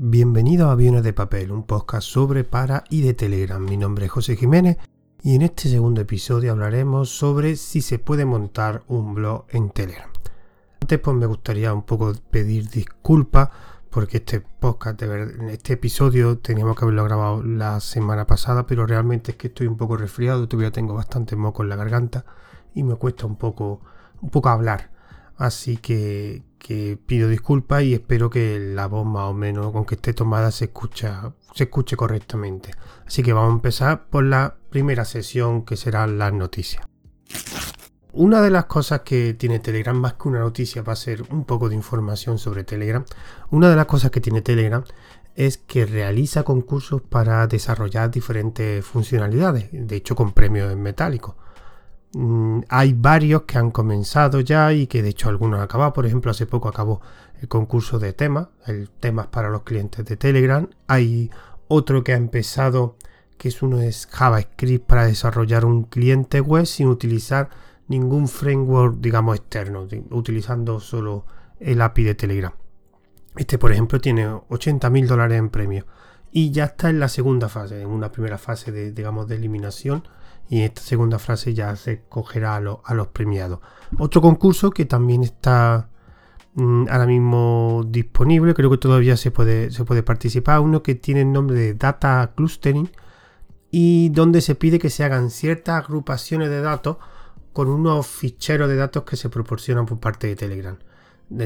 Bienvenido a Aviones de Papel, un podcast sobre, para y de Telegram. Mi nombre es José Jiménez y en este segundo episodio hablaremos sobre si se puede montar un blog en Telegram. Antes pues me gustaría un poco pedir disculpas porque este podcast, este episodio teníamos que haberlo grabado la semana pasada, pero realmente es que estoy un poco resfriado, todavía tengo bastante moco en la garganta y me cuesta un poco, un poco hablar. Así que, pido disculpas y espero que la voz más o menos con que esté tomada se, escucha, se escuche correctamente. Así que vamos a empezar por la primera sesión que será las noticias. Una de las cosas que tiene Telegram, más que una noticia, va a ser un poco de información sobre Telegram. Una de las cosas que tiene Telegram es que realiza concursos para desarrollar diferentes funcionalidades, de hecho con premios en metálico. Mm, hay varios que han comenzado ya y que de hecho algunos han acabado. Por ejemplo, hace poco acabó el concurso de temas, el temas para los clientes de Telegram. Hay otro que ha empezado, que es uno de JavaScript para desarrollar un cliente web sin utilizar ningún framework, digamos, externo, utilizando solo el API de Telegram. Este, por ejemplo, tiene 80 mil dólares en premio y ya está en la segunda fase, en una primera fase de, digamos, de eliminación y esta segunda fase ya se cogerá a, los premiados. Otro concurso que también está mm, ahora mismo disponible, creo que todavía se puede, se puede participar, uno que tiene el nombre de Data Clustering y donde se pide que se hagan ciertas agrupaciones de datos con unos ficheros de datos que se proporcionan por parte de Telegram.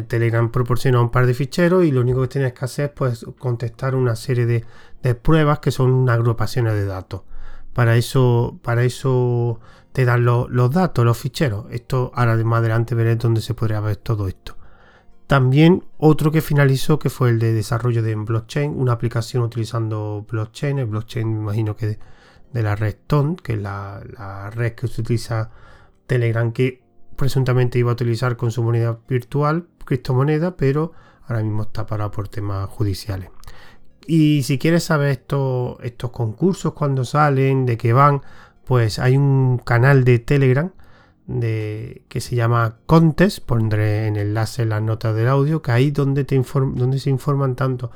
Telegram proporciona un par de ficheros y lo único que tienes que hacer es pues, contestar una serie de, de pruebas que son unas agrupaciones de datos. Para eso, para eso te dan los datos, los ficheros. Esto ahora más adelante veré dónde se podría ver todo esto. También otro que finalizó que fue el de desarrollo de blockchain, una aplicación utilizando blockchain, el blockchain me imagino que de, la red TON, que es la, red que se utiliza Telegram, que presuntamente iba a utilizar con su moneda virtual, criptomoneda, pero ahora mismo está parado por temas judiciales. Y si quieres saber estos, estos concursos, cuando salen, de qué van, pues hay un canal de Telegram de, que se llama Contest, pondré en enlace en las notas del audio, que ahí donde, te donde se informan tanto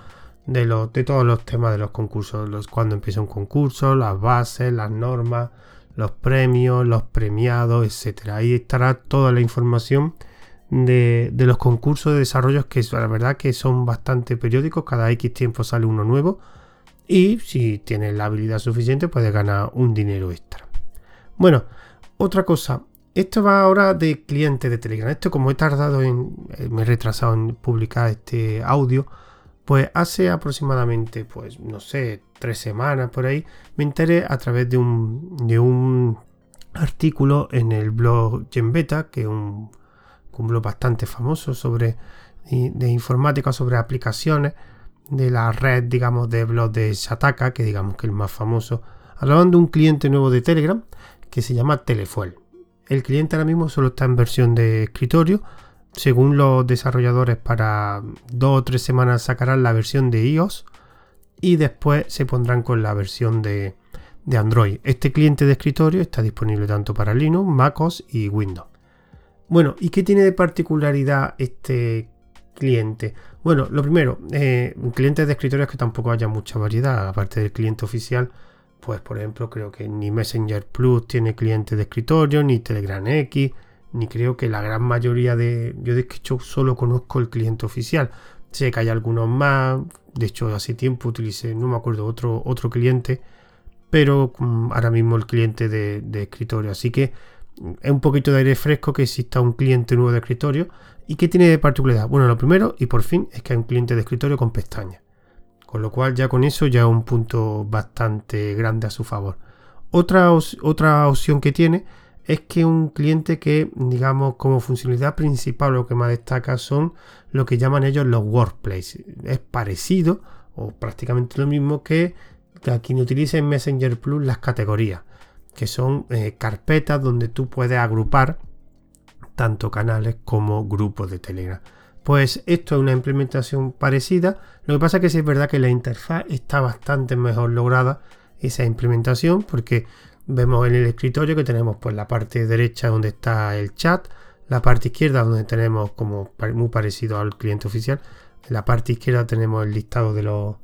de, de todos los temas de los concursos, los, cuando empieza un concurso, las bases, las normas, los premios, los premiados, etcétera. Ahí estará toda la información de, los concursos de desarrollo que la verdad que son bastante periódicos, cada X tiempo sale uno nuevo y si tienes la habilidad suficiente puedes ganar un dinero extra. Bueno, otra cosa, esto va ahora de cliente de Telegram. Esto como he tardado en, eh, me he retrasado en publicar este audio, pues hace aproximadamente, pues no sé, tres semanas por ahí, me enteré a través de un, de un artículo en el blog Genbeta, que es un un blog bastante famoso sobre de informática, sobre aplicaciones de la red, digamos, de blog de Shataka, que digamos que es el más famoso. Hablaban de un cliente nuevo de Telegram que se llama Telefuel. El cliente ahora mismo solo está en versión de escritorio. Según los desarrolladores, para dos o tres semanas sacarán la versión de iOS y después se pondrán con la versión de, de Android. Este cliente de escritorio está disponible tanto para Linux, MacOS y Windows. Bueno, ¿y qué tiene de particularidad este cliente? Bueno, lo primero, eh, clientes de escritorios que tampoco haya mucha variedad, aparte del cliente oficial, pues por ejemplo creo que ni Messenger Plus tiene clientes de escritorio, ni Telegram X, ni creo que la gran mayoría de... Yo de hecho solo conozco el cliente oficial. Sé que hay algunos más, de hecho hace tiempo utilicé, no me acuerdo, otro, otro cliente, pero mm, ahora mismo el cliente de, de escritorio. Así que es un poquito de aire fresco que exista un cliente nuevo de escritorio. ¿Y qué tiene de particularidad? Bueno, lo primero y por fin es que hay un cliente de escritorio con pestañas. Con lo cual ya con eso ya es un punto bastante grande a su favor. Otra, otra opción que tiene es que un cliente que, digamos, como funcionalidad principal lo que más destaca son lo que llaman ellos los workplace. Es parecido o prácticamente lo mismo que, que quien utilice en Messenger Plus las categorías que son eh, carpetas donde tú puedes agrupar tanto canales como grupos de Telegram. Pues esto es una implementación parecida. Lo que pasa es que sí es verdad que la interfaz está bastante mejor lograda esa implementación porque vemos en el escritorio que tenemos pues la parte derecha donde está el chat, la parte izquierda donde tenemos como muy parecido al cliente oficial En la parte izquierda tenemos el listado de los,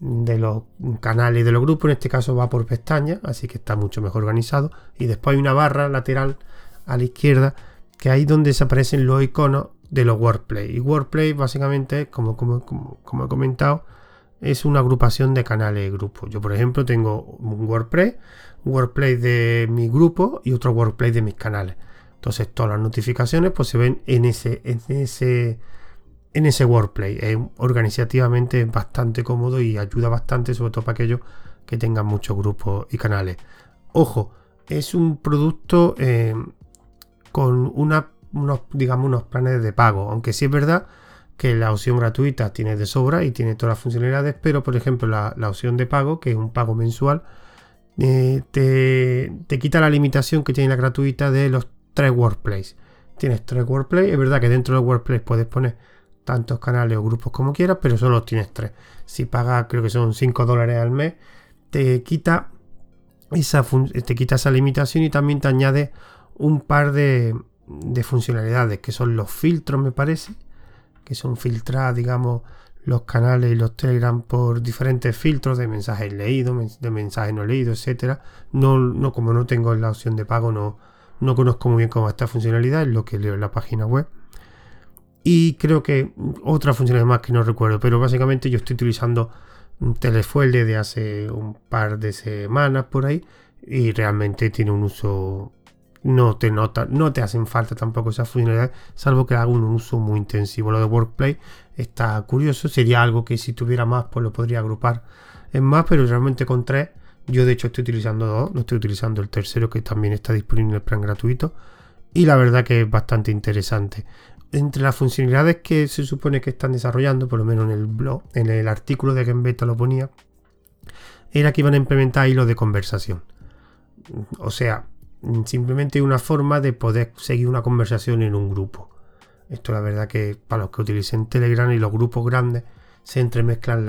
de los canales de los grupos. En este caso va por pestaña, así que está mucho mejor organizado. Y después hay una barra lateral a la izquierda, que ahí donde se aparecen los iconos de los Workplace. Y Workplace básicamente, como, como, como, he comentado, es una agrupación de canales de grupos. Yo, por ejemplo, tengo un WordPress, WordPress de mi grupo y otro WordPress de mis canales. Entonces, todas las notificaciones pues, se ven en ese, en ese, en ese WordPress. Es organizativamente bastante cómodo y ayuda bastante, sobre todo para aquellos que tengan muchos grupos y canales. Ojo, es un producto eh, con unos, digamos, unos planes de pago. Aunque sí es verdad que la opción gratuita tiene de sobra y tiene todas las funcionalidades, pero por ejemplo la, opción de pago, que es un pago mensual, eh, te, te, quita la limitación que tiene la gratuita de los tres workplace. Tienes tres workplace, es verdad que dentro del workplace puedes poner tantos canales o grupos como quieras, pero solo tienes tres. Si pagas, creo que son 5 dólares al mes, te quita esa, te quita esa limitación y también te añade un par de, de funcionalidades que son los filtros, me parece que son filtradas, digamos, los canales y los Telegram por diferentes filtros de mensajes leídos, de mensajes no leídos, etcétera. No, no, como no tengo la opción de pago, no, no conozco muy bien cómo esta funcionalidad, es lo que leo en la página web. Y creo que otra funcionalidad más que no recuerdo, pero básicamente yo estoy utilizando Telefuel desde hace un par de semanas por ahí y realmente tiene un uso no te nota, no te hacen falta tampoco esas funcionalidades, salvo que haga un uso muy intensivo. Lo de Workplay está curioso, sería algo que si tuviera más, pues lo podría agrupar en más, pero realmente con tres, yo de hecho estoy utilizando dos, no estoy utilizando el tercero que también está disponible en el plan gratuito, y la verdad que es bastante interesante. Entre las funcionalidades que se supone que están desarrollando, por lo menos en el blog, en el artículo de Beta lo ponía, era que iban a implementar hilos de conversación. O sea, simplemente una forma de poder seguir una conversación en un grupo. Esto la verdad que para los que utilicen Telegram y los grupos grandes se entremezclan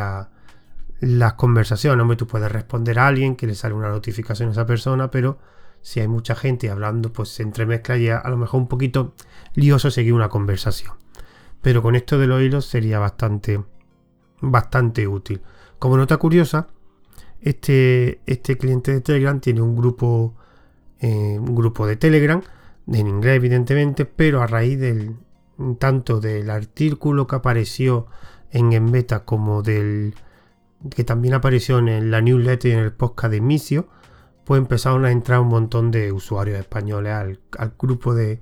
las conversaciones. Hombre, tú puedes responder a alguien que le sale una notificación a esa persona, pero si hay mucha gente hablando, pues se entremezcla y a, lo mejor un poquito lioso seguir una conversación. Pero con esto de los hilos sería bastante, bastante útil. Como nota curiosa, este, este cliente de Telegram tiene un grupo eh, un grupo de Telegram, en inglés evidentemente, pero a raíz del tanto del artículo que apareció en Enbeta como del que también apareció en la newsletter y en el podcast de Misio, pues empezaron a entrar un montón de usuarios españoles al, grupo de,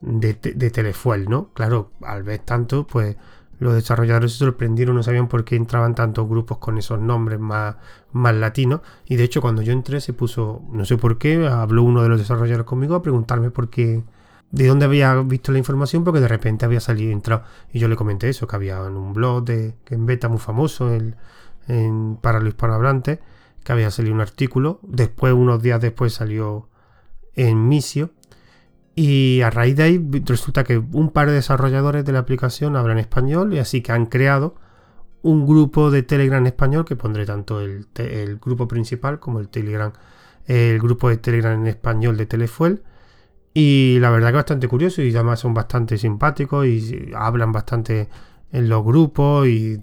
de, Telefuel, ¿no? Claro, al ver tanto, pues los desarrolladores se sorprendieron, no sabían por qué entraban tantos grupos con esos nombres más, más latinos. Y de hecho, cuando yo entré, se puso, no sé por qué, habló uno de los desarrolladores conmigo a preguntarme por qué, de dónde había visto la información, porque de repente había salido y entrado. Y yo le comenté eso, que había en un blog de, en beta muy famoso en, para los hispanohablantes, que había salido un artículo. Después, unos días después, salió en Misio y a raíz de ahí resulta que un par de desarrolladores de la aplicación hablan español y así que han creado un grupo de Telegram español que pondré tanto el, grupo principal como el Telegram, el grupo de Telegram en español de Telefuel. Y la verdad que bastante curioso y además son bastante simpáticos y hablan bastante en los grupos y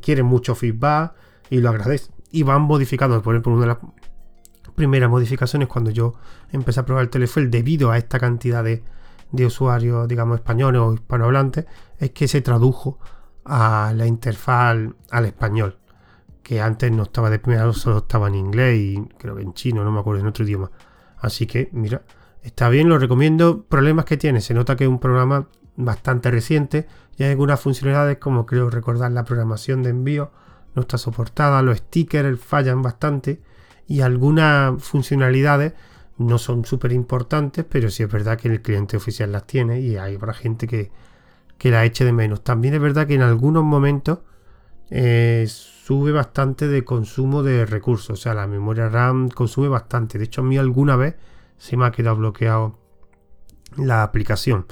quieren mucho feedback y lo agradecen. Y van modificando, por una de las primeras modificaciones cuando yo empecé a probar el Telefuel debido a esta cantidad de, usuarios, digamos, españoles o hispanohablantes, es que se tradujo a la interfaz al, español, que antes no estaba de primera, solo estaba en inglés y creo que en chino, no me acuerdo, en otro idioma. Así que, mira, está bien, lo recomiendo. Problemas que tiene, se nota que es un programa bastante reciente y hay algunas funcionalidades como creo recordar la programación de envío no está soportada, los stickers fallan bastante y algunas funcionalidades no son súper importantes, pero sí es verdad que el cliente oficial las tiene y hay habrá gente que, que la eche de menos. También es verdad que en algunos momentos eh, sube bastante de consumo de recursos, o sea, la memoria RAM consume bastante. De hecho, a mí alguna vez se me ha quedado bloqueado la aplicación.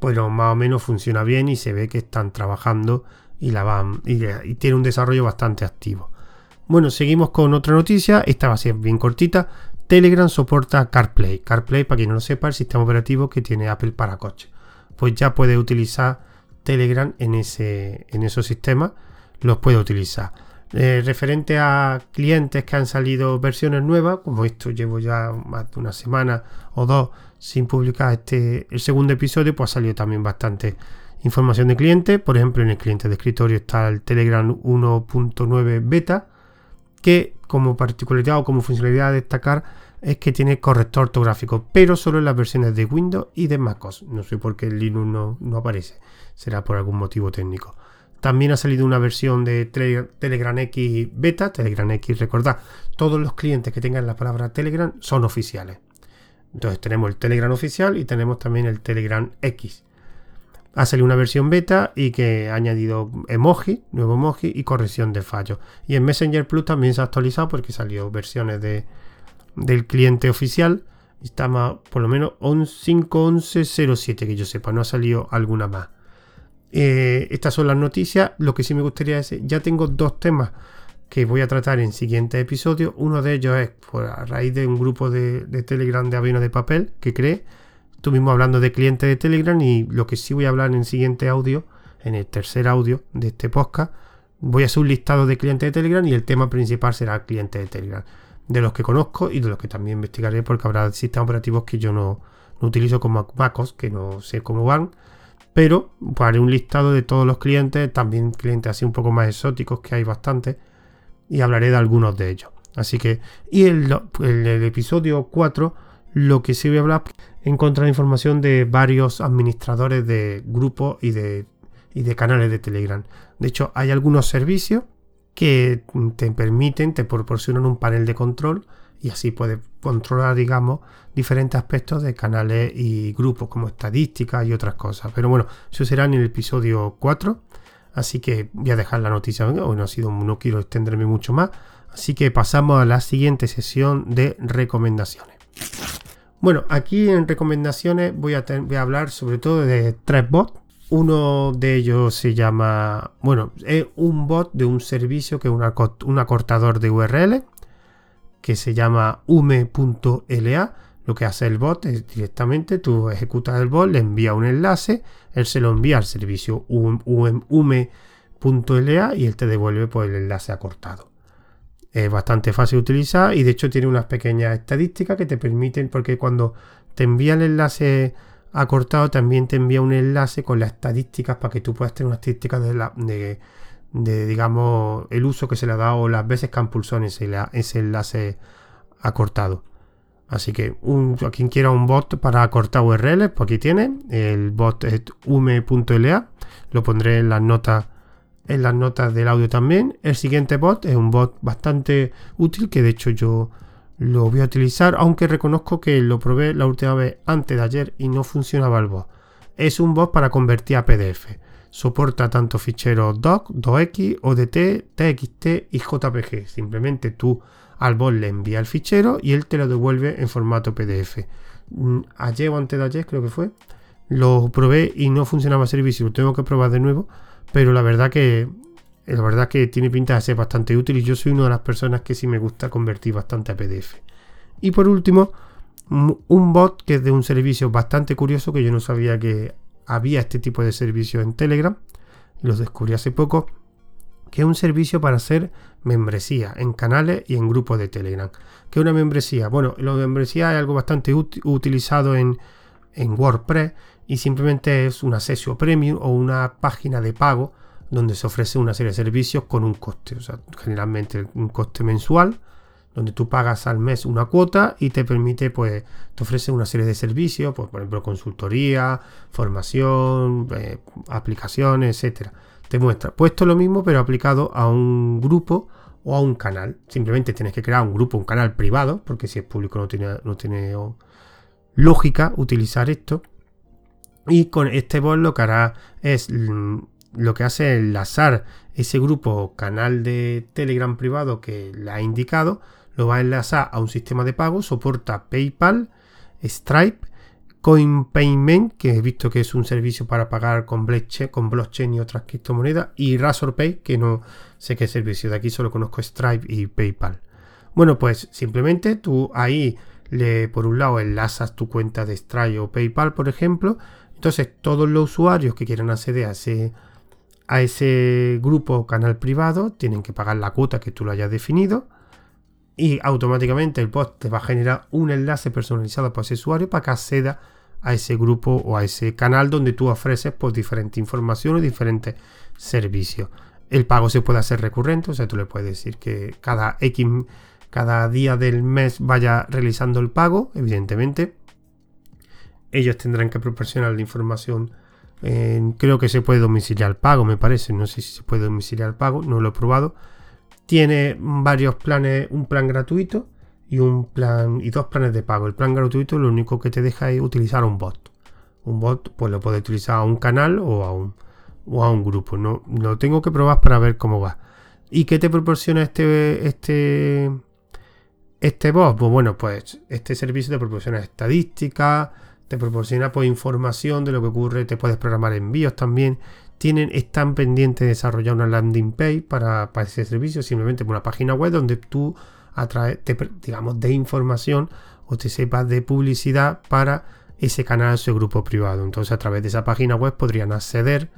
Pero más o menos funciona bien y se ve que están trabajando y la van y tiene un desarrollo bastante activo. Bueno, seguimos con otra noticia. Esta va a ser bien cortita. Telegram soporta CarPlay. CarPlay, para quien no lo sepa, el sistema operativo que tiene Apple para coche. Pues ya puede utilizar Telegram en, ese, en esos sistemas los puede utilizar. Eh, referente a clientes que han salido versiones nuevas, como esto llevo ya más de una semana o dos sin publicar este el segundo episodio, pues ha salido también bastante información de clientes. Por ejemplo, en el cliente de escritorio está el Telegram 1.9 beta, que como particularidad o como funcionalidad a destacar es que tiene corrector ortográfico, pero solo en las versiones de Windows y de MacOS. No sé por qué el Linux no, no aparece, será por algún motivo técnico. También ha salido una versión de Telegram X beta, Telegram X, recordad, todos los clientes que tengan la palabra Telegram son oficiales. Entonces tenemos el Telegram oficial y tenemos también el Telegram X. Ha salido una versión beta y que ha añadido emoji, nuevo emoji y corrección de fallos. Y en Messenger Plus también se ha actualizado porque salió versiones de, del cliente oficial. Estamos por lo menos 5.11.07 que yo sepa, no ha salido alguna más. Eh, estas son las noticias. Lo que sí me gustaría decir, ya tengo dos temas que voy a tratar en siguientes episodios. Uno de ellos es por a raíz de un grupo de, Telegram de aviones de papel que Estuvimos hablando de clientes de Telegram y lo que sí voy a hablar en el siguiente audio, en el tercer audio de este podcast, voy a hacer un listado de clientes de Telegram y el tema principal será clientes de Telegram. De los que conozco y de los que también investigaré porque habrá sistemas operativos que yo no, no utilizo como MacOS, que no sé cómo van pero haré un listado de todos los clientes, también clientes así un poco más exóticos que hay bastante, y hablaré de algunos de ellos. Así que, y el, el, episodio 4, lo que sí voy a hablar, encontrar información de varios administradores de grupos y de, y de canales de Telegram. De hecho, hay algunos servicios que te permiten, te proporcionan un panel de control y así puedes controlar, digamos, diferentes aspectos de canales y grupos como estadísticas y otras cosas. Pero bueno, eso será en el episodio 4. Así que voy a dejar la noticia. Hoy no, ha sido, no quiero extenderme mucho más. Así que pasamos a la siguiente sesión de recomendaciones. Bueno, aquí en recomendaciones voy a, hablar sobre todo de tres bots. Uno de ellos se llama, bueno, es un bot de un servicio que es un acortador de URL que se llama ume.la. Lo que hace el bot es directamente tú ejecutas el bot, le envía un enlace, él se lo envía al servicio ume.la y él te devuelve pues, el enlace acortado. Es bastante fácil de utilizar y de hecho tiene unas pequeñas estadísticas que te permiten, porque cuando te envía el enlace acortado también te envía un enlace con las estadísticas para que tú puedas tener una estadística de, la, de digamos, el uso que se le ha dado las veces que han pulsado ese, ese enlace acortado. Así que un, a quien quiera un bot para acortar URLs, pues aquí tiene. El bot es ume.la. Lo pondré en las notas en las notas del audio también. El siguiente bot es un bot bastante útil que de hecho yo lo voy a utilizar, aunque reconozco que lo probé la última vez antes de ayer y no funcionaba el bot. Es un bot para convertir a PDF soporta tanto ficheros doc, docx, odt, txt y jpg. Simplemente tú al bot le envías el fichero y él te lo devuelve en formato pdf. Mm, ayer o antes de ayer creo que fue, lo probé y no funcionaba el servicio, lo tengo que probar de nuevo, pero la verdad que la verdad que tiene pinta de ser bastante útil y yo soy una de las personas que sí me gusta convertir bastante a PDF. Y por último, un bot que es de un servicio bastante curioso que yo no sabía que había este tipo de servicio en Telegram, los descubrí hace poco, que es un servicio para hacer membresía en canales y en grupos de Telegram. ¿Qué es una membresía? Bueno, la membresía es algo bastante utilizado en, en WordPress y simplemente es una sesión premium o una página de pago donde se ofrece una serie de servicios con un coste, o sea, generalmente un coste mensual donde tú pagas al mes una cuota y te permite, pues, te ofrece una serie de servicios, pues, por ejemplo, consultoría, formación, eh, aplicaciones, etcétera. Te muestra. Puesto lo mismo, pero aplicado a un grupo o a un canal. Simplemente tienes que crear un grupo, un canal privado, porque si es público no tiene, no tiene lógica utilizar esto. Y con este bot lo que hará es mm, lo que hace enlazar ese grupo canal de Telegram privado que le ha indicado lo va a enlazar a un sistema de pago, soporta PayPal, Stripe, CoinPayment, que he visto que es un servicio para pagar con blockchain, con blockchain y otras criptomonedas, y Razorpay, que no sé qué servicio, de aquí solo conozco Stripe y PayPal. Bueno, pues simplemente tú ahí le, por un lado enlazas tu cuenta de Stripe o PayPal, por ejemplo, Entonces, todos los usuarios que quieran acceder a ese, a ese grupo o canal privado tienen que pagar la cuota que tú lo hayas definido y automáticamente el post te va a generar un enlace personalizado para ese usuario para que acceda a ese grupo o a ese canal donde tú ofreces pues diferente información y diferentes servicios. El pago se puede hacer recurrente, o sea, tú le puedes decir que cada X, cada día del mes vaya realizando el pago, evidentemente. Ellos tendrán que proporcionar la información. creo que se puede domiciliar pago, me parece. No sé si se puede domiciliar pago, no lo he probado tiene varios planes, un plan gratuito y un plan y dos planes de pago. El plan gratuito lo único que te deja es utilizar un bot. Un bot pues lo puedes utilizar a un canal o a un, o a un grupo. No, lo tengo que probar para ver cómo va. ¿Y qué te proporciona este este este bot? Pues bueno, pues este servicio te proporciona estadísticas, te proporciona pues información de lo que ocurre, te puedes programar envíos también tienen, están pendientes de desarrollar una landing page para, ese servicio, simplemente una página web donde tú atrae, te, digamos, de información o te sepas de publicidad para ese canal, ese grupo privado. Entonces a través de esa página web podrían acceder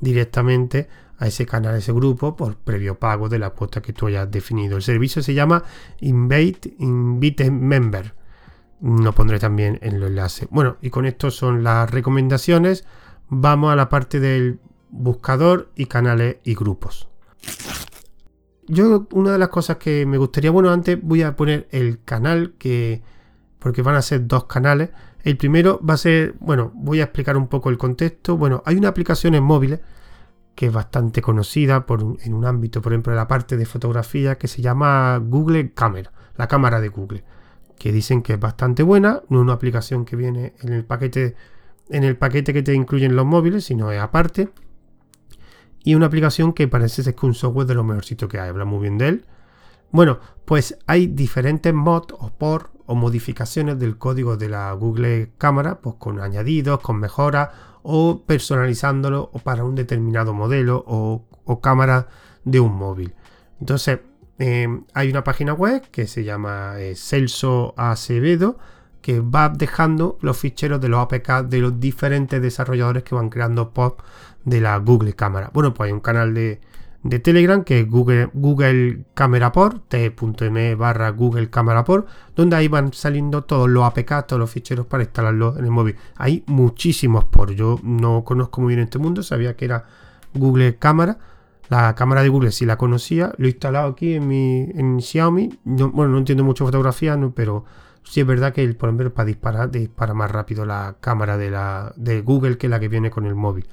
directamente a ese canal, a ese grupo por previo pago de la cuota que tú hayas definido. El servicio se llama Invite, Invite Member. Lo pondré también en los enlaces. Bueno, y con esto son las recomendaciones. Vamos a la parte del buscador y canales y grupos. Yo una de las cosas que me gustaría, bueno, antes voy a poner el canal que, porque van a ser dos canales. El primero va a ser, bueno, voy a explicar un poco el contexto. Bueno, hay una aplicación en móviles que es bastante conocida por en un ámbito, por ejemplo, de la parte de fotografía que se llama Google Camera, la cámara de Google, que dicen que es bastante buena, no una aplicación que viene en el paquete en el paquete que te incluyen los móviles, sino es aparte y una aplicación que parece ser que un software de lo mejorcito que hay, habla muy bien de él. Bueno, pues hay diferentes mods o por o modificaciones del código de la Google Cámara, pues con añadidos, con mejoras o personalizándolo para un determinado modelo o, cámara de un móvil. Entonces, eh, hay una página web que se llama eh, Celso Acevedo que va dejando los ficheros de los APK de los diferentes desarrolladores que van creando pop de la Google Cámara. Bueno, pues hay un canal de, Telegram que es Google, Google Camera Port, t.me barra Google Camera Port, donde ahí van saliendo todos los APK, todos los ficheros para instalarlos en el móvil. Hay muchísimos por. Yo no conozco muy bien este mundo, sabía que era Google Cámara. La cámara de Google sí la conocía, lo he instalado aquí en mi en Xiaomi. bueno, no entiendo mucho fotografía, pero Sí es verdad que, por ejemplo, para disparar, dispara más rápido la cámara de, la, de Google que la que viene con el móvil.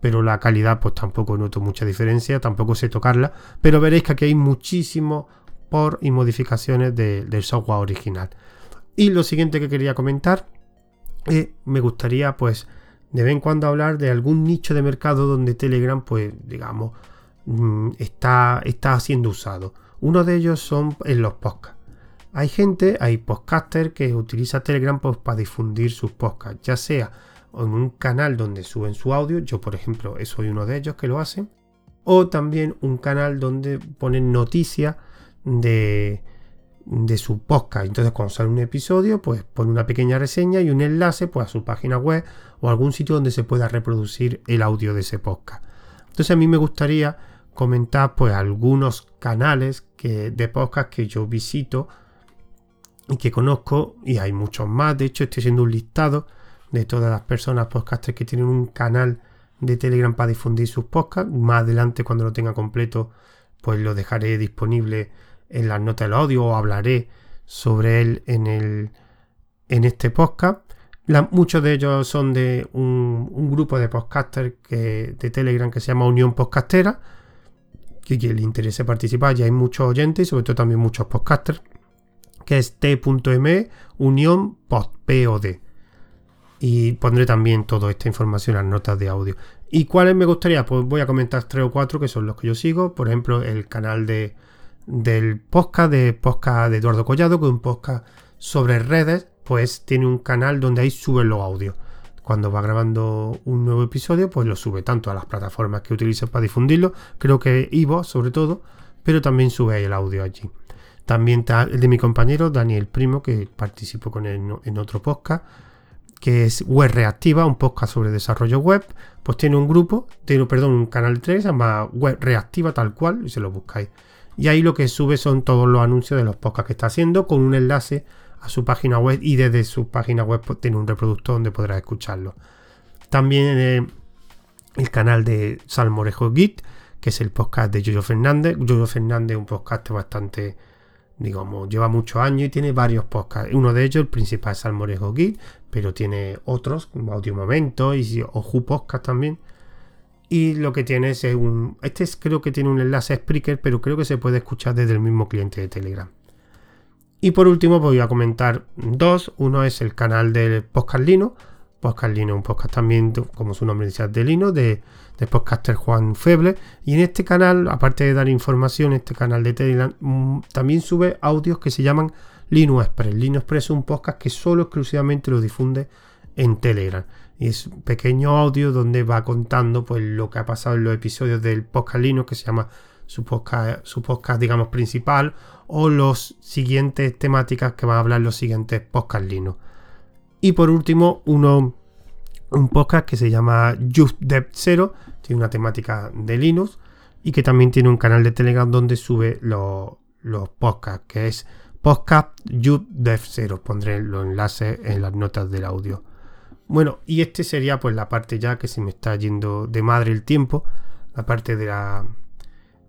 Pero la calidad, pues tampoco noto mucha diferencia, tampoco sé tocarla. Pero veréis que aquí hay muchísimos por y modificaciones del software original. Y lo siguiente que quería comentar, eh, me gustaría, pues, de vez en cuando hablar de algún nicho de mercado donde Telegram, pues, digamos, está, está siendo usado. Uno de ellos son en los podcasts. Hay gente, hay podcasters que utiliza Telegram pues, para difundir sus podcasts, ya sea en un canal donde suben su audio, yo por ejemplo soy uno de ellos que lo hacen, o también un canal donde ponen noticias de, de su podcast. Entonces cuando sale un episodio, pues pone una pequeña reseña y un enlace pues, a su página web o algún sitio donde se pueda reproducir el audio de ese podcast. Entonces a mí me gustaría comentar pues algunos canales que, de podcast que yo visito y que conozco, y hay muchos más, de hecho estoy haciendo un listado de todas las personas podcasters que tienen un canal de Telegram para difundir sus podcasts. Más adelante cuando lo tenga completo, pues lo dejaré disponible en las notas del audio o hablaré sobre él en, el, en este podcast. muchos de ellos son de un, grupo de podcasters que, de Telegram que se llama Unión Podcastera, que quien le interese participar, ya hay muchos oyentes y sobre todo también muchos podcasters que es t.me unión pod, Y pondré también toda esta información en las notas de audio. ¿Y cuáles me gustaría? Pues voy a comentar tres o cuatro que son los que yo sigo. Por ejemplo, el canal de, del podcast de podcast de Eduardo Collado, que es un podcast sobre redes, pues tiene un canal donde ahí sube los audios. Cuando va grabando un nuevo episodio, pues lo sube tanto a las plataformas que utiliza para difundirlo, creo que Ivo sobre todo, pero también sube el audio allí. También está el de mi compañero Daniel Primo, que participó con él en otro podcast. que es Web Reactiva, un podcast sobre desarrollo web, pues tiene un grupo, tiene, perdón, un canal 3, se llama Web Reactiva tal cual, y se lo buscáis. Y ahí lo que sube son todos los anuncios de los podcasts que está haciendo con un enlace a su página web y desde su página web tiene un reproductor donde podrás escucharlo. También eh, el canal de Salmorejo Git, que es el podcast de Yoyo Fernández. Yoyo Fernández es un podcast bastante, digamos, lleva muchos años y tiene varios podcasts. Uno de ellos, el principal es Salmorejo Git, pero tiene otros, como Audio Momento y Oju Podcast también. Y lo que tiene es un. Este creo que tiene un enlace a pero creo que se puede escuchar desde el mismo cliente de Telegram. Y por último, voy a comentar dos. Uno es el canal del Podcast Lino Podcast Lino, un podcast también, como su nombre dice, de Lino, de, de podcaster Juan Feble. Y en este canal, aparte de dar información, este canal de Telegram mm, también sube audios que se llaman Lino Express. Lino Express es un podcast que solo exclusivamente lo difunde en Telegram. Y es un pequeño audio donde va contando pues lo que ha pasado en los episodios del podcast Lino, que se llama su podcast, su podcast digamos, principal, o los siguientes temáticas que van a hablar los siguientes podcast Lino. Y por último, uno, un podcast que se llama Just Dev Zero, tiene una temática de Linux y que también tiene un canal de Telegram donde sube los, los podcasts, que es Podcast Just Dev Zero. Pondré los enlaces en las notas del audio. Bueno, y este sería pues la parte ya que se me está yendo de madre el tiempo, la parte de la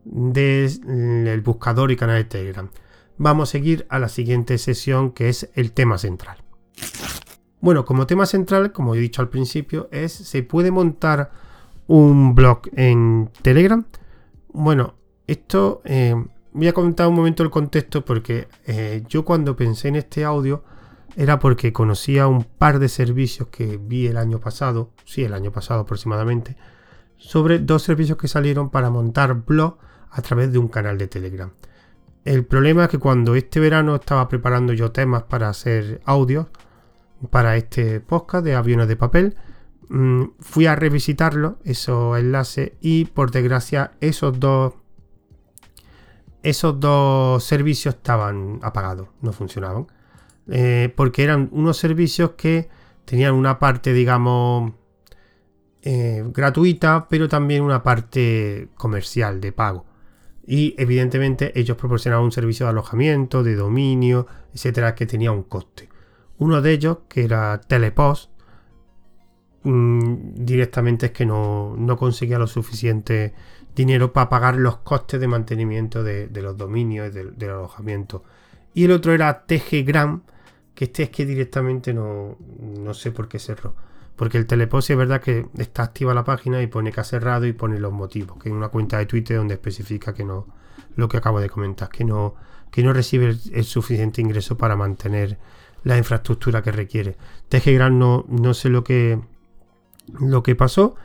del buscador y canal de Telegram. Vamos a seguir a la siguiente sesión que es el tema central. Bueno, como tema central, como he dicho al principio, es ¿se puede montar un blog en Telegram? Bueno, esto eh, voy a comentar un momento el contexto porque eh, yo cuando pensé en este audio era porque conocía un par de servicios que vi el año pasado, sí, el año pasado aproximadamente, sobre dos servicios que salieron para montar blog a través de un canal de Telegram. El problema es que cuando este verano estaba preparando yo temas para hacer audios, para este podcast de aviones de papel. Mm, fui a revisitarlo, esos enlaces, y por desgracia esos dos, esos dos servicios estaban apagados, no funcionaban. Eh, porque eran unos servicios que tenían una parte, digamos, eh, gratuita, pero también una parte comercial de pago. Y evidentemente ellos proporcionaban un servicio de alojamiento, de dominio, etcétera, que tenía un coste. Uno de ellos, que era Telepost, mm, directamente es que no, conseguía lo suficiente dinero para pagar los costes de mantenimiento de, los dominios y del alojamiento. Y el otro era TGgram, que este es que directamente no, no sé por qué cerró. Porque el Telepost es verdad que está activa la página y pone que ha cerrado y pone los motivos, que hay una cuenta de Twitter donde especifica que no, lo que acabo de comentar, que no, que no recibe el suficiente ingreso para mantener la infraestructura que requiere. TGGram no, no sé lo que, lo que pasó.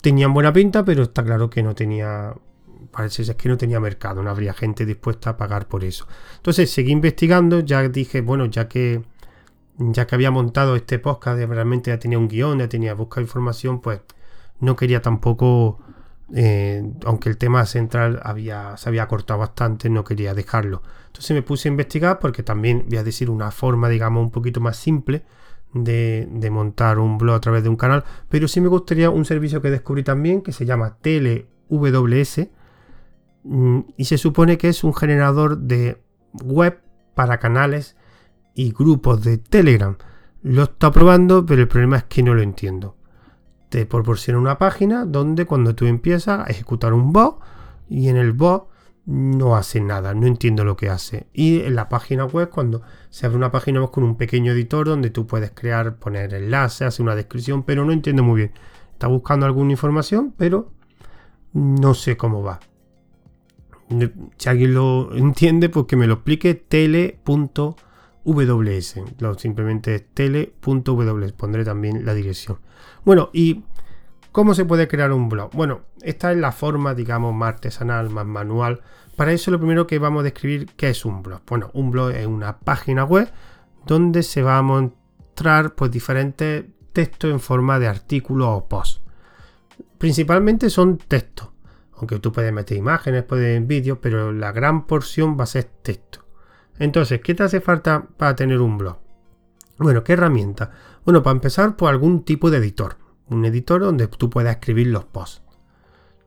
Tenían buena pinta, pero está claro que no tenía. Parece ser que no tenía mercado, no habría gente dispuesta a pagar por eso. Entonces seguí investigando, ya dije, bueno, ya que ya que había montado este podcast, realmente ya tenía un guion, ya tenía buscar información, pues no quería tampoco, eh, aunque el tema central había, se había cortado bastante, no quería dejarlo. Entonces me puse a investigar porque también voy a decir una forma, digamos, un poquito más simple de, montar un blog a través de un canal. Pero sí me gustaría un servicio que descubrí también que se llama TeleWS mm, y se supone que es un generador de web para canales y grupos de Telegram. Lo está probando, pero el problema es que no lo entiendo. Te proporciona una página donde cuando tú empiezas a ejecutar un bot y en el bot no hace nada, no entiendo lo que hace. Y en la página web, cuando se abre una página web con un pequeño editor donde tú puedes crear, poner enlaces, hacer una descripción, pero no entiendo muy bien. Está buscando alguna información, pero no sé cómo va. Si alguien lo entiende, pues que me lo explique tele.ws. Simplemente tele.ws. Pondré también la dirección. Bueno, y ¿Cómo se puede crear un blog? Bueno, esta es la forma, digamos, más artesanal, más manual. Para eso lo primero que vamos a describir qué es un blog. Bueno, un blog es una página web donde se va a mostrar pues, diferentes textos en forma de artículos o posts. Principalmente son textos, aunque tú puedes meter imágenes, puedes vídeos, pero la gran porción va a ser texto. Entonces, ¿qué te hace falta para tener un blog? Bueno, ¿qué herramienta? Bueno, para empezar, por algún tipo de editor. Un editor donde tú puedas escribir los posts.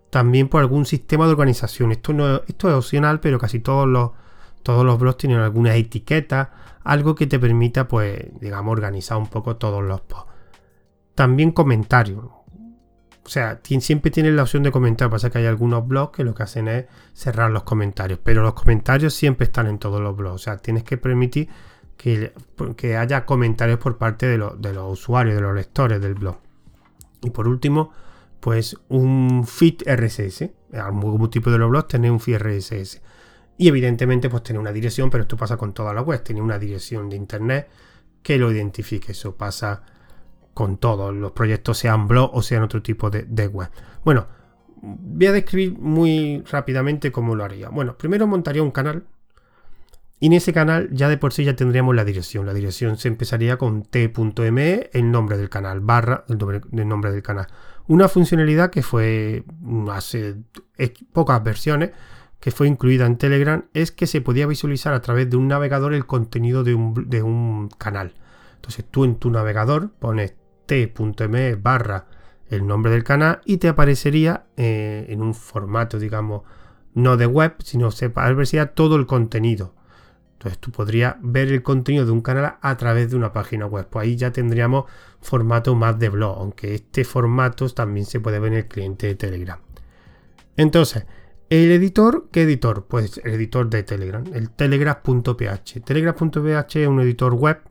También por algún sistema de organización. Esto, no, esto es opcional, pero casi todos los, todos los blogs tienen alguna etiqueta, algo que te permita, pues, digamos, organizar un poco todos los posts. También comentarios. O sea, siempre tienes la opción de comentar. Pasa que hay algunos blogs que lo que hacen es cerrar los comentarios. Pero los comentarios siempre están en todos los blogs. O sea, tienes que permitir que, haya comentarios por parte de, de los usuarios, de los lectores del blog. Y por último, pues un feed RSS. Algún tipo de los blogs tener un feed RSS. Y evidentemente, pues tener una dirección, pero esto pasa con toda la web. Tener una dirección de internet que lo identifique. Eso pasa con todos los proyectos, sean blog o sean otro tipo de, web. Bueno, voy a describir muy rápidamente cómo lo haría. Bueno, primero montaría un canal. Y en ese canal ya de por sí ya tendríamos la dirección. La dirección se empezaría con t.me, el nombre del canal, barra el nombre, del canal. Una funcionalidad que fue hace pocas versiones, que fue incluida en Telegram, es que se podía visualizar a través de un navegador el contenido de un, de un canal. Entonces tú en tu navegador pones t.me barra el nombre del canal y te aparecería eh, en un formato, digamos, no de web, sino se aparecería todo el contenido. Entonces tú podrías ver el contenido de un canal a través de una página web. Pues ahí ya tendríamos formato más de blog, aunque este formato también se puede ver en el cliente de Telegram. Entonces, el editor, ¿qué editor? Pues el editor de Telegram, el telegraph.ph. Telegraph.ph es un editor web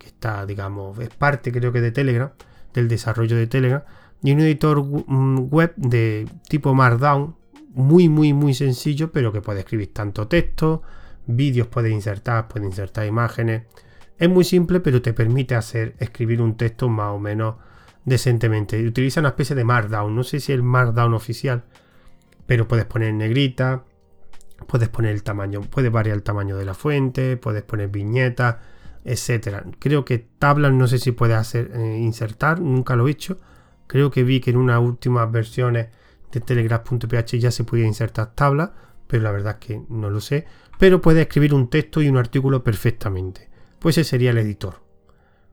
que está, digamos, es parte creo que de Telegram, del desarrollo de Telegram, y un editor mm, web de tipo Markdown, muy, muy, muy sencillo, pero que puede escribir tanto texto, vídeos puede insertar, puede insertar imágenes. Es muy simple, pero te permite hacer, escribir un texto más o menos decentemente. Utiliza una especie de Markdown, no sé si el Markdown oficial, pero puedes poner negrita, puedes poner el tamaño, puedes variar el tamaño de la fuente, puedes poner viñetas etcétera. Creo que tablas no sé si puede hacer eh, insertar, nunca lo he hecho. Creo que vi que en unas últimas versiones de telegraph.ph ya se podía insertar tablas, pero la verdad es que no lo sé. Pero puede escribir un texto y un artículo perfectamente. Pues ese sería el editor.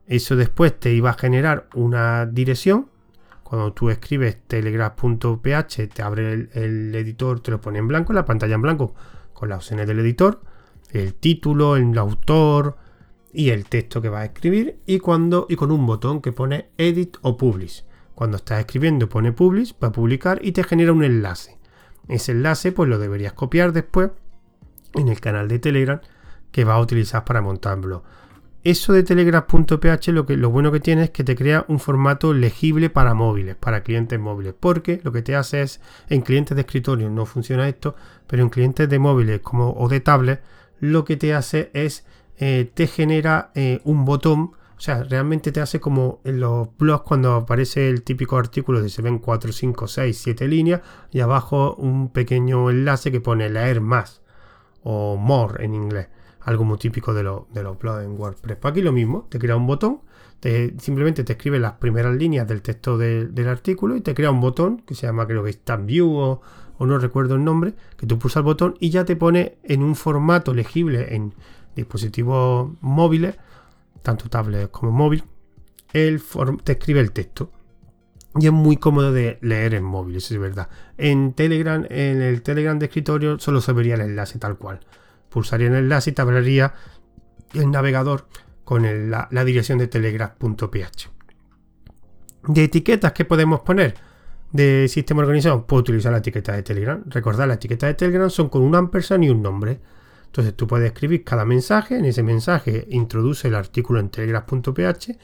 Eso después te iba a generar una dirección. Cuando tú escribes telegraph.ph te abre el, el editor, te lo pone en blanco, la pantalla en blanco con las opciones del editor, el título, el autor, y el texto que vas a escribir y cuando y con un botón que pone edit o publish. Cuando estás escribiendo pone publish para publicar y te genera un enlace. Ese enlace pues lo deberías copiar después en el canal de Telegram que vas a utilizar para montar blog. Eso de telegram.ph lo, que, lo bueno que tiene es que te crea un formato legible para móviles, para clientes móviles, porque lo que te hace es, en clientes de escritorio no funciona esto, pero en clientes de móviles como, o de tablet, lo que te hace es eh, te genera eh, un botón. O sea, realmente te hace como en los blogs cuando aparece el típico artículo de se ven 4, 5, 6, 7 líneas y abajo un pequeño enlace que pone leer más o more en inglés. Algo muy típico de, de los blogs en WordPress. Pues aquí lo mismo, te crea un botón, te, simplemente te escribe las primeras líneas del texto del artículo y te crea un botón que se llama creo que Stamp View o, o no recuerdo el nombre, que tú pulsas el botón y ya te pone en un formato legible en dispositivos móviles, tanto tablet como móvil, el te escribe el texto. Y es muy cómodo de leer en móvil, eso es verdad. En Telegram, en el Telegram de escritorio, solo se vería el enlace tal cual. Pulsaría el enlace y te abriría el navegador con la, dirección de telegraph.ph. De etiquetas que podemos poner de sistema organizado, puedo utilizar la etiqueta de Telegram. Recordad, la etiqueta de Telegram son con un ampersand y un nombre. Entonces tú puedes escribir cada mensaje, en ese mensaje introduce el artículo en telegraph.ph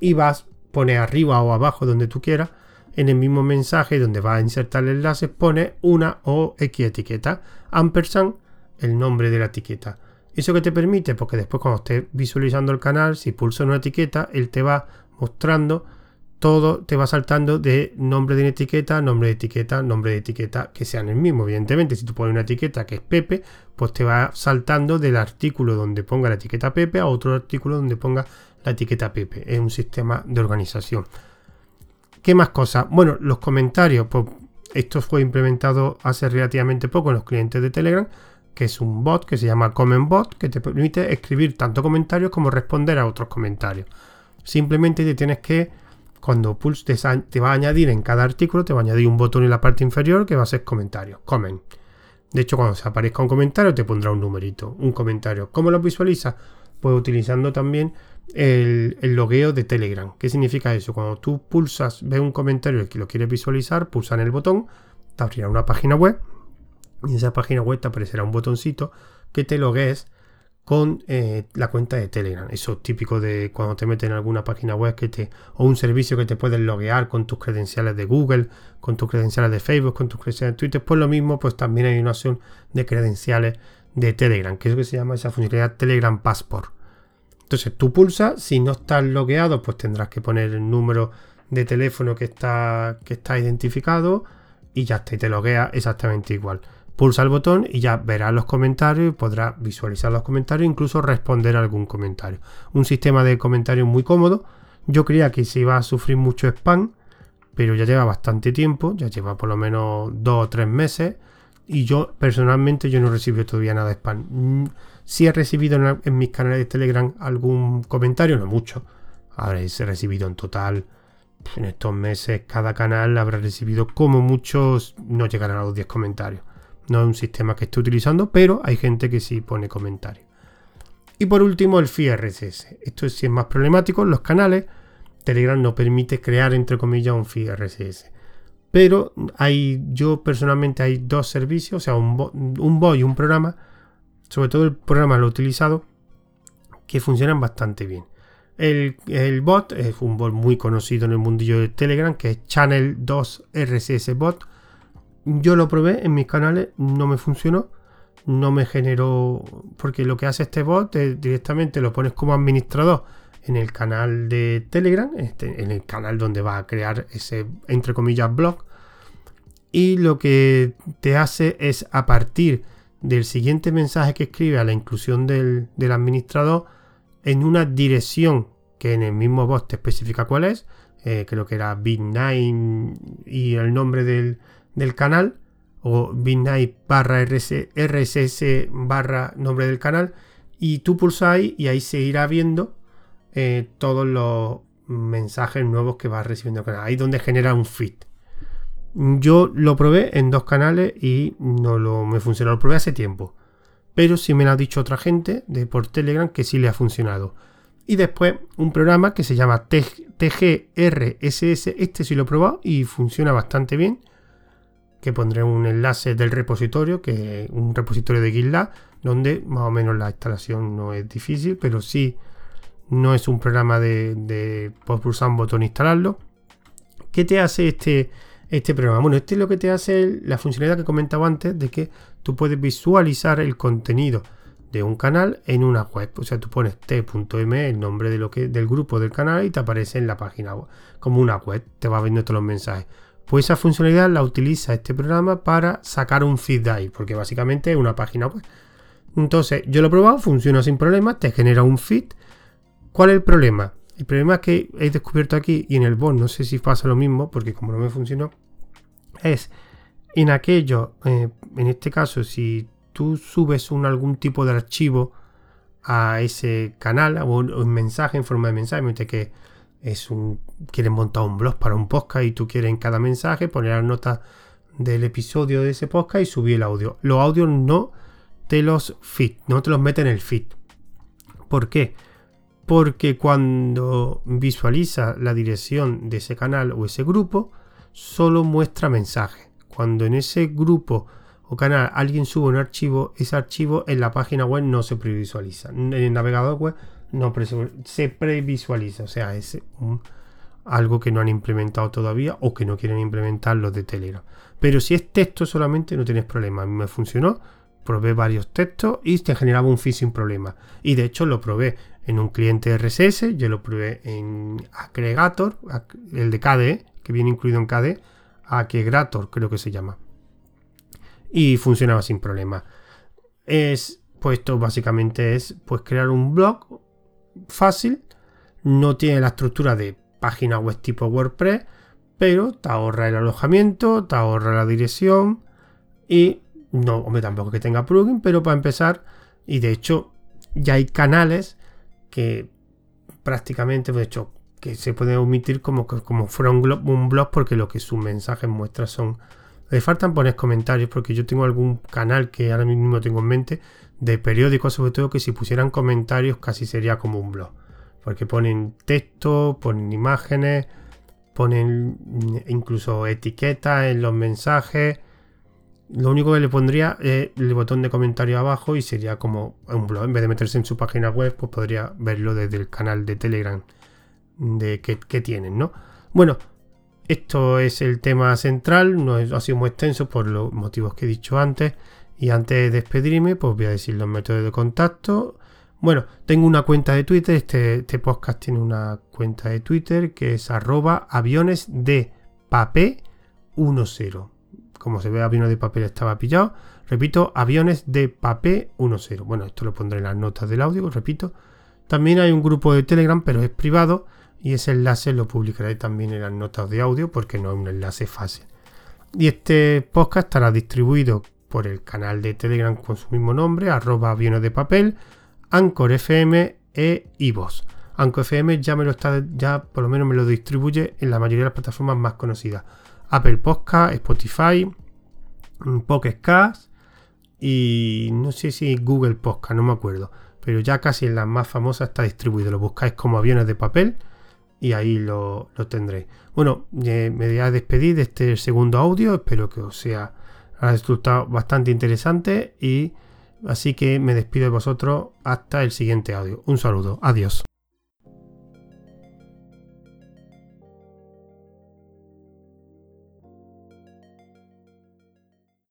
y vas, pone arriba o abajo donde tú quieras, en el mismo mensaje donde vas a insertar el enlace, pone una o X etiqueta, ampersand, el nombre de la etiqueta. ¿Eso que te permite? Porque después cuando estés visualizando el canal, si pulso una etiqueta, él te va mostrando todo te va saltando de nombre de etiqueta, nombre de etiqueta, nombre de etiqueta, que sean el mismo. Evidentemente, si tú pones una etiqueta que es Pepe, pues te va saltando del artículo donde ponga la etiqueta Pepe a otro artículo donde ponga la etiqueta Pepe. Es un sistema de organización. ¿Qué más cosas? Bueno, los comentarios, pues esto fue implementado hace relativamente poco en los clientes de Telegram, que es un bot que se llama Comment Bot, que te permite escribir tanto comentarios como responder a otros comentarios. Simplemente te tienes que, cuando Pulse te, va a añadir en cada artículo, te va a añadir un botón en la parte inferior que va a ser comentario, comment. De hecho, cuando se aparezca un comentario, te pondrá un numerito, un comentario. ¿Cómo lo visualiza? Pues utilizando también el, el, logueo de Telegram. ¿Qué significa eso? Cuando tú pulsas, ves un comentario y lo quieres visualizar, pulsa en el botón, te abrirá una página web y en esa página web te aparecerá un botoncito que te logues con eh, la cuenta de Telegram. Eso es típico de cuando te meten en alguna página web que te, o un servicio que te puedes loguear con tus credenciales de Google, con tus credenciales de Facebook, con tus credenciales de Twitter. Pues lo mismo, pues también hay una opción de credenciales de Telegram, que es lo que se llama esa funcionalidad Telegram Passport. Entonces tú pulsas, si no estás logueado, pues tendrás que poner el número de teléfono que está, que está identificado y ya está, y te loguea exactamente igual. Pulsa el botón y ya verás los comentarios y podrás visualizar los comentarios e incluso responder algún comentario. Un sistema de comentarios muy cómodo. Yo creía que se iba a sufrir mucho spam, pero ya lleva bastante tiempo, ya lleva por lo menos dos o tres meses y yo personalmente yo no recibo todavía nada de spam. Mm, si he recibido en, mis canales de Telegram algún comentario, no mucho. Habré recibido en total en estos meses cada canal habrá recibido como muchos no llegarán a los 10 comentarios. No es un sistema que esté utilizando, pero hay gente que sí pone comentarios. Y por último, el feed. Esto sí es más problemático. Los canales, Telegram no permite crear, entre comillas, un feed. Pero hay, yo personalmente hay dos servicios, o sea, un, un bot y un programa. Sobre todo el programa lo he utilizado, que funcionan bastante bien. El, el, bot es un bot muy conocido en el mundillo de Telegram, que es Channel 2 RSS Bot yo lo probé en mis canales, no me funcionó, no me generó, porque lo que hace este bot es directamente lo pones como administrador en el canal de Telegram, este, en el canal donde va a crear ese, entre comillas, blog. Y lo que te hace es a partir del siguiente mensaje que escribe a la inclusión del, administrador en una dirección que en el mismo bot te especifica cuál es, eh, creo que era Bit9 y el nombre del, del canal o Midnight barra RSS barra nombre del canal y tú ahí y ahí se irá viendo eh, todos los mensajes nuevos que vas recibiendo el canal. Ahí donde genera un feed. Yo lo probé en dos canales y no lo, me funcionó. Lo probé hace tiempo. Pero sí me lo ha dicho otra gente de por Telegram que sí le ha funcionado. Y después un programa que se llama TGRSS. Este sí lo he probado y funciona bastante bien que pondré un enlace del repositorio, que es un repositorio de GitLab, donde más o menos la instalación no es difícil, pero sí no es un programa de, de pulsar un botón e instalarlo. ¿Qué te hace este, este programa? Bueno, este es lo que te hace la funcionalidad que comentaba antes de que tú puedes visualizar el contenido de un canal en una web. O sea, tú pones t.m, el nombre de lo que, del grupo del canal, y te aparece en la página web, como una web, te va viendo todos los mensajes. Pues esa funcionalidad la utiliza este programa para sacar un feed de ahí, porque básicamente es una página web. Entonces, yo lo he probado, funciona sin problema, te genera un feed. ¿Cuál es el problema? El problema que he descubierto aquí y en el bot, no sé si pasa lo mismo, porque como no me funcionó, es en aquello, eh, en este caso, si tú subes un, algún tipo de archivo a ese canal o un, mensaje en forma de mensaje, que es un quieres montar un blog para un podcast y tú quieres en cada mensaje poner las notas del episodio de ese podcast y subir el audio. Los audios no te los fit, no te los mete en el feed. ¿Por qué? Porque cuando visualiza la dirección de ese canal o ese grupo, solo muestra mensajes. Cuando en ese grupo o canal alguien sube un archivo, ese archivo en la página web no se previsualiza. En el navegador web no se previsualiza, o sea, es algo que no han implementado todavía o que no quieren implementar los de Telegram. Pero si es texto solamente no tienes problema. A mí me funcionó, probé varios textos y te generaba un feed sin problema. Y de hecho lo probé en un cliente RSS, yo lo probé en Aggregator, el de KDE, que viene incluido en KDE, Aggregator creo que se llama. Y funcionaba sin problema. Es, pues esto básicamente es pues crear un blog fácil, no tiene la estructura de página web tipo WordPress, pero te ahorra el alojamiento, te ahorra la dirección y no, hombre, tampoco que tenga plugin, pero para empezar, y de hecho ya hay canales que prácticamente, de hecho, que se puede omitir como, como fuera un blog, porque lo que sus mensajes muestran son... Le faltan poner comentarios porque yo tengo algún canal que ahora mismo tengo en mente de periódicos sobre todo que si pusieran comentarios casi sería como un blog. Porque ponen texto, ponen imágenes, ponen incluso etiquetas en los mensajes. Lo único que le pondría es el botón de comentario abajo y sería como un blog. En vez de meterse en su página web, pues podría verlo desde el canal de Telegram de que, tienen, ¿no? Bueno, esto es el tema central, no ha sido muy extenso por los motivos que he dicho antes. Y antes de despedirme, pues voy a decir los métodos de contacto. Bueno, tengo una cuenta de Twitter, este, este podcast tiene una cuenta de Twitter que es arroba aviones de papel 10. Como se ve, aviones de papel estaba pillado. Repito, aviones de papel 10. Bueno, esto lo pondré en las notas del audio, repito. También hay un grupo de Telegram, pero es privado y ese enlace lo publicaré también en las notas de audio porque no es un enlace fácil. Y este podcast estará distribuido por el canal de Telegram con su mismo nombre, arroba aviones de papel, Anchor FM e iVoox. Anchor FM ya me lo está, ya por lo menos me lo distribuye en la mayoría de las plataformas más conocidas. Apple Podcast, Spotify, Pocket Cast y no sé si Google Podcast, no me acuerdo. Pero ya casi en las más famosas está distribuido. Lo buscáis como aviones de papel y ahí lo, lo tendréis. Bueno, me voy a despedir de este segundo audio. Espero que os sea resultado bastante interesante y así que me despido de vosotros hasta el siguiente audio. Un saludo, adiós.